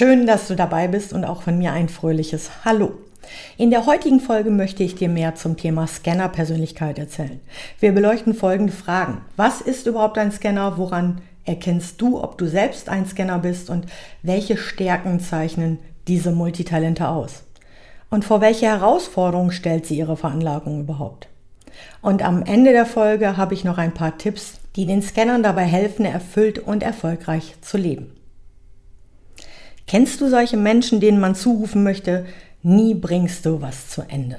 Schön, dass du dabei bist und auch von mir ein fröhliches Hallo. In der heutigen Folge möchte ich dir mehr zum Thema Scanner-Persönlichkeit erzählen. Wir beleuchten folgende Fragen. Was ist überhaupt ein Scanner? Woran erkennst du, ob du selbst ein Scanner bist und welche Stärken zeichnen diese Multitalente aus? Und vor welche Herausforderungen stellt sie ihre Veranlagung überhaupt? Und am Ende der Folge habe ich noch ein paar Tipps, die den Scannern dabei helfen, erfüllt und erfolgreich zu leben. Kennst du solche Menschen, denen man zurufen möchte, nie bringst du was zu Ende?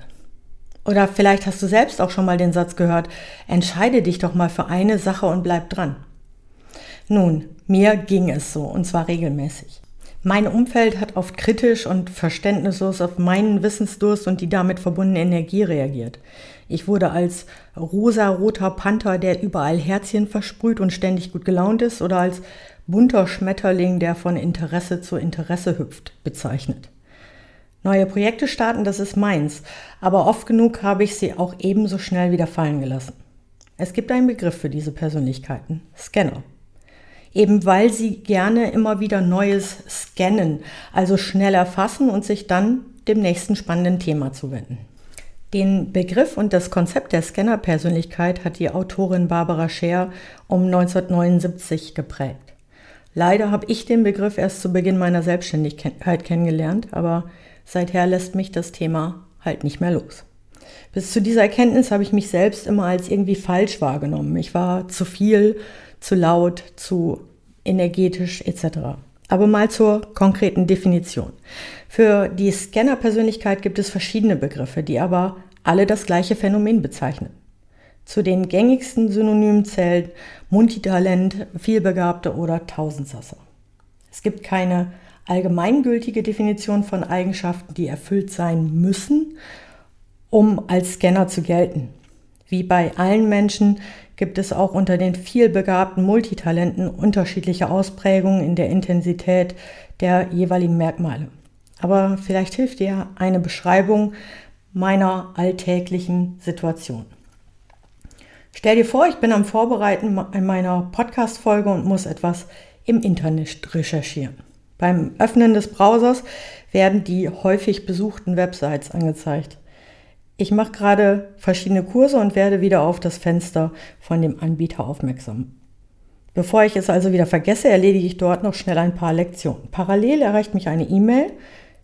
Oder vielleicht hast du selbst auch schon mal den Satz gehört, entscheide dich doch mal für eine Sache und bleib dran. Nun, mir ging es so, und zwar regelmäßig. Mein Umfeld hat oft kritisch und verständnislos auf meinen Wissensdurst und die damit verbundene Energie reagiert. Ich wurde als rosa-roter Panther, der überall Herzchen versprüht und ständig gut gelaunt ist, oder als bunter Schmetterling, der von Interesse zu Interesse hüpft, bezeichnet. Neue Projekte starten, das ist meins, aber oft genug habe ich sie auch ebenso schnell wieder fallen gelassen. Es gibt einen Begriff für diese Persönlichkeiten, Scanner. Eben weil sie gerne immer wieder Neues scannen, also schnell erfassen und sich dann dem nächsten spannenden Thema zuwenden. Den Begriff und das Konzept der Scanner-Persönlichkeit hat die Autorin Barbara Scher um 1979 geprägt. Leider habe ich den Begriff erst zu Beginn meiner Selbstständigkeit kennengelernt, aber seither lässt mich das Thema halt nicht mehr los. Bis zu dieser Erkenntnis habe ich mich selbst immer als irgendwie falsch wahrgenommen. Ich war zu viel, zu laut, zu energetisch etc. Aber mal zur konkreten Definition. Für die Scanner-Persönlichkeit gibt es verschiedene Begriffe, die aber alle das gleiche Phänomen bezeichnen. Zu den gängigsten Synonymen zählt Multitalent, Vielbegabte oder Tausendsasser. Es gibt keine allgemeingültige Definition von Eigenschaften, die erfüllt sein müssen, um als Scanner zu gelten. Wie bei allen Menschen gibt es auch unter den vielbegabten Multitalenten unterschiedliche Ausprägungen in der Intensität der jeweiligen Merkmale. Aber vielleicht hilft dir eine Beschreibung meiner alltäglichen Situation. Stell dir vor, ich bin am Vorbereiten meiner Podcast-Folge und muss etwas im Internet recherchieren. Beim Öffnen des Browsers werden die häufig besuchten Websites angezeigt. Ich mache gerade verschiedene Kurse und werde wieder auf das Fenster von dem Anbieter aufmerksam. Bevor ich es also wieder vergesse, erledige ich dort noch schnell ein paar Lektionen. Parallel erreicht mich eine E-Mail,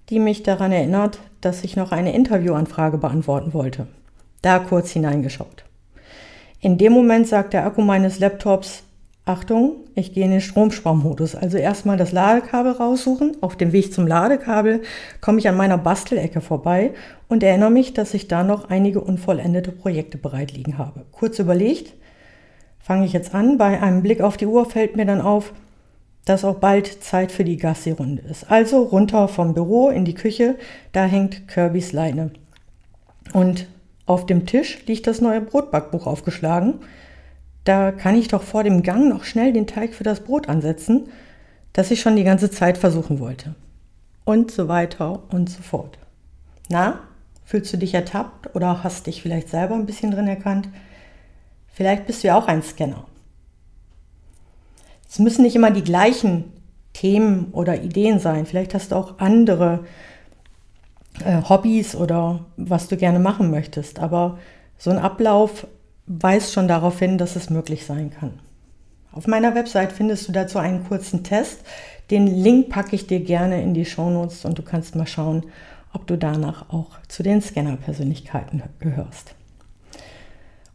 die mich daran erinnert, dass ich noch eine Interviewanfrage beantworten wollte. Da kurz hineingeschaut. In dem Moment sagt der Akku meines Laptops, Achtung, ich gehe in den Stromsparmodus. Also erstmal das Ladekabel raussuchen. Auf dem Weg zum Ladekabel komme ich an meiner Bastelecke vorbei und erinnere mich, dass ich da noch einige unvollendete Projekte bereit liegen habe. Kurz überlegt, fange ich jetzt an. Bei einem Blick auf die Uhr fällt mir dann auf, dass auch bald Zeit für die Gassi-Runde ist. Also runter vom Büro in die Küche, da hängt Kirbys Leine. Und auf dem Tisch liegt das neue Brotbackbuch aufgeschlagen da kann ich doch vor dem Gang noch schnell den Teig für das Brot ansetzen, das ich schon die ganze Zeit versuchen wollte. Und so weiter und so fort. Na, fühlst du dich ertappt oder hast dich vielleicht selber ein bisschen drin erkannt? Vielleicht bist du ja auch ein Scanner. Es müssen nicht immer die gleichen Themen oder Ideen sein. Vielleicht hast du auch andere äh, Hobbys oder was du gerne machen möchtest. Aber so ein Ablauf weist schon darauf hin, dass es möglich sein kann. Auf meiner Website findest du dazu einen kurzen Test. Den Link packe ich dir gerne in die Shownotes und du kannst mal schauen, ob du danach auch zu den Scanner-Persönlichkeiten gehörst.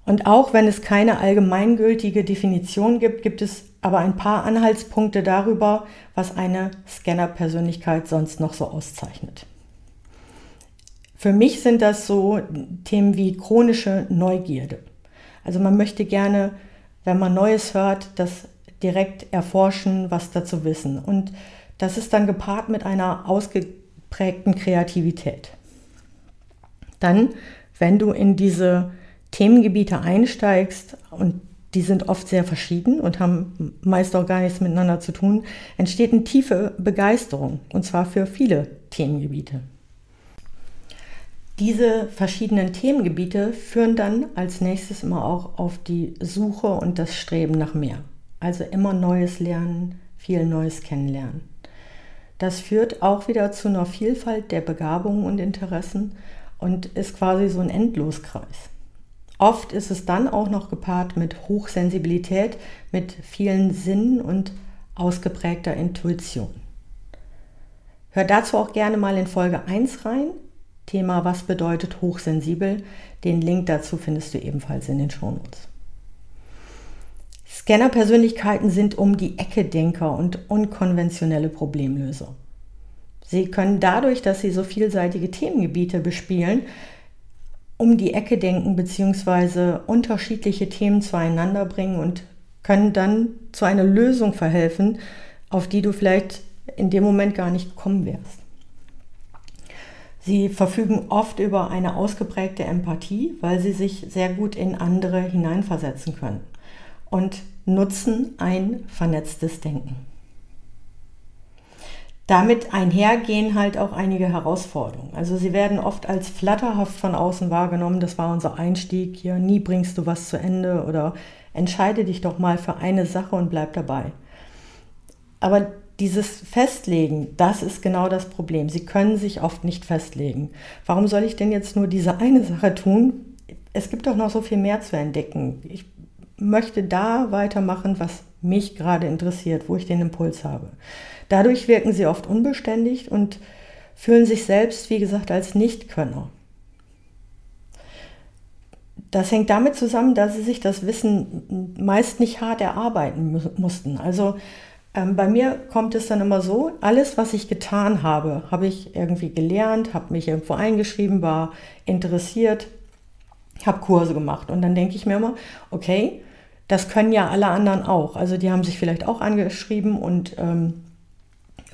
Und auch wenn es keine allgemeingültige Definition gibt, gibt es aber ein paar Anhaltspunkte darüber, was eine Scanner-Persönlichkeit sonst noch so auszeichnet. Für mich sind das so Themen wie chronische Neugierde. Also man möchte gerne, wenn man Neues hört, das direkt erforschen, was dazu wissen. Und das ist dann gepaart mit einer ausgeprägten Kreativität. Dann, wenn du in diese Themengebiete einsteigst und die sind oft sehr verschieden und haben meist auch gar nichts miteinander zu tun, entsteht eine tiefe Begeisterung und zwar für viele Themengebiete. Diese verschiedenen Themengebiete führen dann als nächstes immer auch auf die Suche und das Streben nach mehr. Also immer Neues lernen, viel Neues kennenlernen. Das führt auch wieder zu einer Vielfalt der Begabungen und Interessen und ist quasi so ein Endloskreis. Oft ist es dann auch noch gepaart mit Hochsensibilität, mit vielen Sinnen und ausgeprägter Intuition. Hör dazu auch gerne mal in Folge 1 rein. Thema Was bedeutet hochsensibel? Den Link dazu findest du ebenfalls in den Shownotes. Scanner-Persönlichkeiten sind um die Ecke Denker und unkonventionelle Problemlöser. Sie können dadurch, dass sie so vielseitige Themengebiete bespielen, um die Ecke denken bzw. unterschiedliche Themen zueinander bringen und können dann zu einer Lösung verhelfen, auf die du vielleicht in dem Moment gar nicht gekommen wärst. Sie verfügen oft über eine ausgeprägte Empathie, weil sie sich sehr gut in andere hineinversetzen können und nutzen ein vernetztes Denken. Damit einhergehen halt auch einige Herausforderungen. Also sie werden oft als flatterhaft von außen wahrgenommen. Das war unser Einstieg hier. Nie bringst du was zu Ende oder entscheide dich doch mal für eine Sache und bleib dabei. Aber dieses Festlegen, das ist genau das Problem. Sie können sich oft nicht festlegen. Warum soll ich denn jetzt nur diese eine Sache tun? Es gibt doch noch so viel mehr zu entdecken. Ich möchte da weitermachen, was mich gerade interessiert, wo ich den Impuls habe. Dadurch wirken sie oft unbeständig und fühlen sich selbst, wie gesagt, als Nichtkönner. Das hängt damit zusammen, dass sie sich das Wissen meist nicht hart erarbeiten mussten. Also ähm, bei mir kommt es dann immer so, alles, was ich getan habe, habe ich irgendwie gelernt, habe mich irgendwo eingeschrieben, war interessiert, habe Kurse gemacht. Und dann denke ich mir immer, okay, das können ja alle anderen auch. Also die haben sich vielleicht auch angeschrieben und ähm,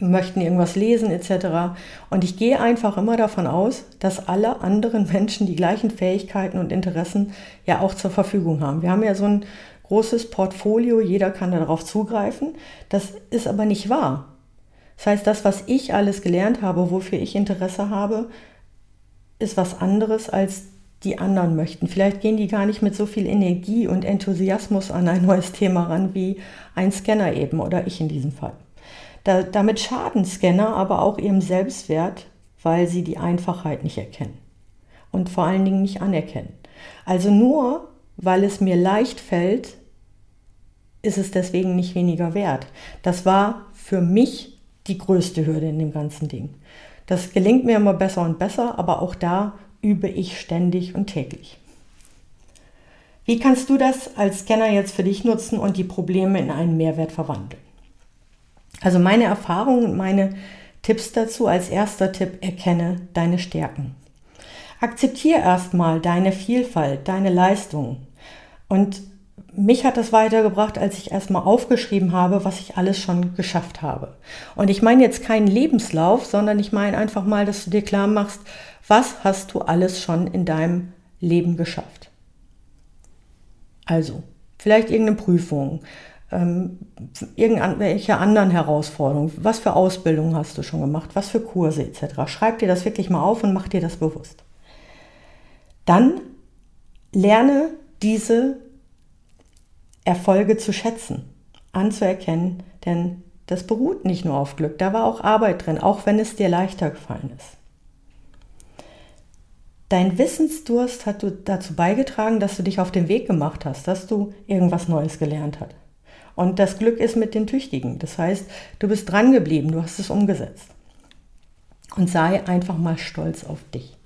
möchten irgendwas lesen etc. Und ich gehe einfach immer davon aus, dass alle anderen Menschen die gleichen Fähigkeiten und Interessen ja auch zur Verfügung haben. Wir haben ja so ein großes Portfolio, jeder kann darauf zugreifen. Das ist aber nicht wahr. Das heißt, das, was ich alles gelernt habe, wofür ich Interesse habe, ist was anderes als die anderen möchten. Vielleicht gehen die gar nicht mit so viel Energie und Enthusiasmus an ein neues Thema ran wie ein Scanner eben oder ich in diesem Fall. Da, damit schaden Scanner aber auch ihrem Selbstwert, weil sie die Einfachheit nicht erkennen und vor allen Dingen nicht anerkennen. Also nur weil es mir leicht fällt, ist es deswegen nicht weniger wert. Das war für mich die größte Hürde in dem ganzen Ding. Das gelingt mir immer besser und besser, aber auch da übe ich ständig und täglich. Wie kannst du das als Scanner jetzt für dich nutzen und die Probleme in einen Mehrwert verwandeln? Also meine Erfahrungen und meine Tipps dazu als erster Tipp, erkenne deine Stärken. Akzeptiere erstmal deine Vielfalt, deine Leistungen. Und mich hat das weitergebracht, als ich erstmal aufgeschrieben habe, was ich alles schon geschafft habe. Und ich meine jetzt keinen Lebenslauf, sondern ich meine einfach mal, dass du dir klar machst, was hast du alles schon in deinem Leben geschafft? Also, vielleicht irgendeine Prüfung, ähm, irgendwelche anderen Herausforderungen, was für Ausbildungen hast du schon gemacht, was für Kurse etc. Schreib dir das wirklich mal auf und mach dir das bewusst. Dann lerne diese Erfolge zu schätzen, anzuerkennen, denn das beruht nicht nur auf Glück, da war auch Arbeit drin, auch wenn es dir leichter gefallen ist. Dein Wissensdurst hat dazu beigetragen, dass du dich auf den Weg gemacht hast, dass du irgendwas Neues gelernt hast. Und das Glück ist mit den Tüchtigen. Das heißt, du bist dran geblieben, du hast es umgesetzt. Und sei einfach mal stolz auf dich.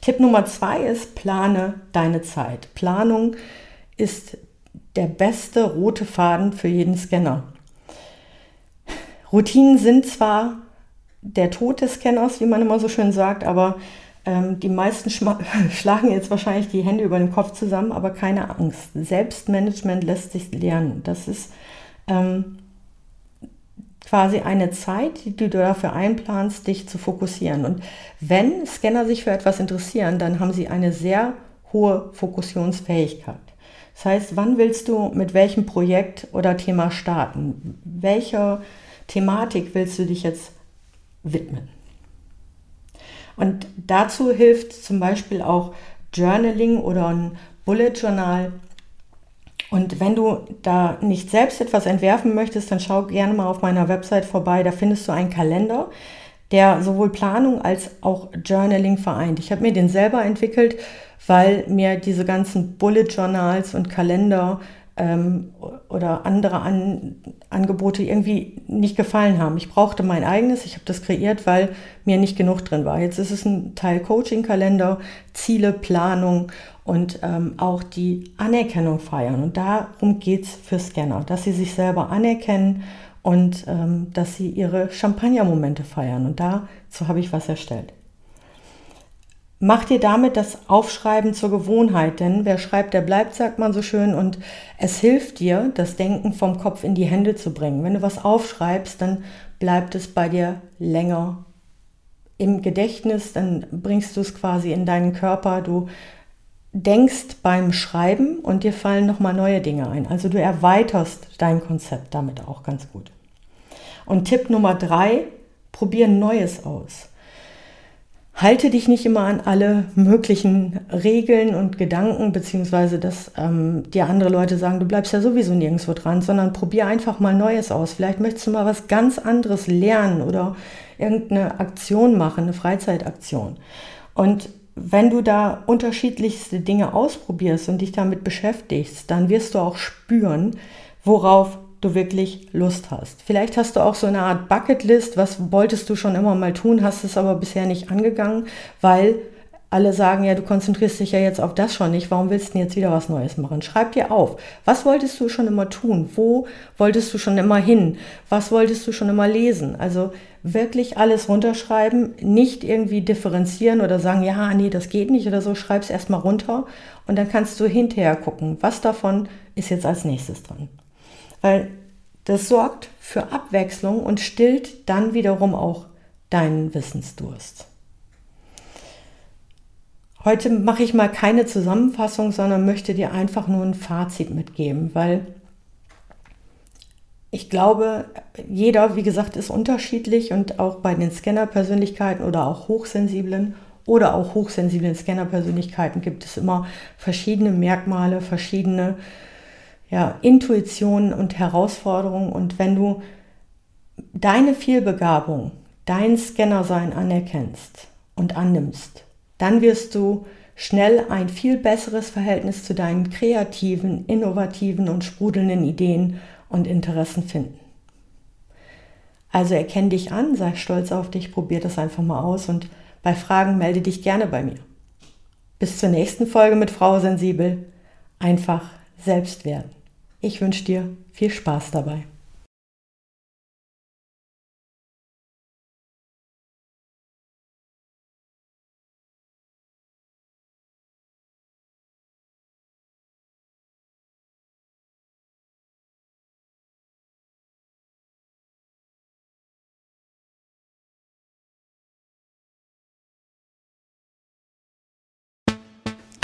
Tipp Nummer zwei ist, plane deine Zeit. Planung ist der beste rote Faden für jeden Scanner. Routinen sind zwar der Tod des Scanners, wie man immer so schön sagt, aber ähm, die meisten schlagen jetzt wahrscheinlich die Hände über den Kopf zusammen, aber keine Angst. Selbstmanagement lässt sich lernen. Das ist ähm, quasi eine Zeit, die du dafür einplanst, dich zu fokussieren. Und wenn Scanner sich für etwas interessieren, dann haben sie eine sehr hohe Fokussionsfähigkeit. Das heißt, wann willst du mit welchem Projekt oder Thema starten? Welcher Thematik willst du dich jetzt widmen? Und dazu hilft zum Beispiel auch Journaling oder ein Bullet Journal und wenn du da nicht selbst etwas entwerfen möchtest, dann schau gerne mal auf meiner Website vorbei. Da findest du einen Kalender, der sowohl Planung als auch Journaling vereint. Ich habe mir den selber entwickelt, weil mir diese ganzen Bullet Journals und Kalender ähm, oder andere An Angebote irgendwie nicht gefallen haben. Ich brauchte mein eigenes, ich habe das kreiert, weil mir nicht genug drin war. Jetzt ist es ein Teil Coaching-Kalender, Ziele, Planung und ähm, auch die Anerkennung feiern. Und darum geht es für Scanner, dass sie sich selber anerkennen und ähm, dass sie ihre Champagner-Momente feiern. Und dazu habe ich was erstellt. Mach dir damit das Aufschreiben zur Gewohnheit, denn wer schreibt, der bleibt, sagt man so schön, und es hilft dir, das Denken vom Kopf in die Hände zu bringen. Wenn du was aufschreibst, dann bleibt es bei dir länger im Gedächtnis, dann bringst du es quasi in deinen Körper, du denkst beim Schreiben und dir fallen nochmal neue Dinge ein. Also du erweiterst dein Konzept damit auch ganz gut. Und Tipp Nummer drei, probier Neues aus. Halte dich nicht immer an alle möglichen Regeln und Gedanken, beziehungsweise dass ähm, dir andere Leute sagen, du bleibst ja sowieso nirgendwo dran, sondern probier einfach mal Neues aus. Vielleicht möchtest du mal was ganz anderes lernen oder irgendeine Aktion machen, eine Freizeitaktion. Und wenn du da unterschiedlichste Dinge ausprobierst und dich damit beschäftigst, dann wirst du auch spüren, worauf du wirklich Lust hast. Vielleicht hast du auch so eine Art Bucketlist, was wolltest du schon immer mal tun, hast es aber bisher nicht angegangen, weil alle sagen, ja, du konzentrierst dich ja jetzt auf das schon nicht, warum willst du jetzt wieder was Neues machen? Schreib dir auf, was wolltest du schon immer tun? Wo wolltest du schon immer hin? Was wolltest du schon immer lesen? Also wirklich alles runterschreiben, nicht irgendwie differenzieren oder sagen, ja, nee, das geht nicht oder so, schreib es erstmal runter und dann kannst du hinterher gucken, was davon ist jetzt als nächstes dran. Weil das sorgt für Abwechslung und stillt dann wiederum auch deinen Wissensdurst. Heute mache ich mal keine Zusammenfassung, sondern möchte dir einfach nur ein Fazit mitgeben, weil ich glaube, jeder, wie gesagt, ist unterschiedlich und auch bei den Scanner-Persönlichkeiten oder auch hochsensiblen oder auch hochsensiblen Scanner-Persönlichkeiten gibt es immer verschiedene Merkmale, verschiedene ja, Intuitionen und Herausforderungen. Und wenn du deine Vielbegabung, dein Scannersein anerkennst und annimmst, dann wirst du schnell ein viel besseres Verhältnis zu deinen kreativen, innovativen und sprudelnden Ideen und Interessen finden. Also erkenn dich an, sei stolz auf dich, probier das einfach mal aus und bei Fragen melde dich gerne bei mir. Bis zur nächsten Folge mit Frau Sensibel. Einfach selbst werden. Ich wünsche dir viel Spaß dabei.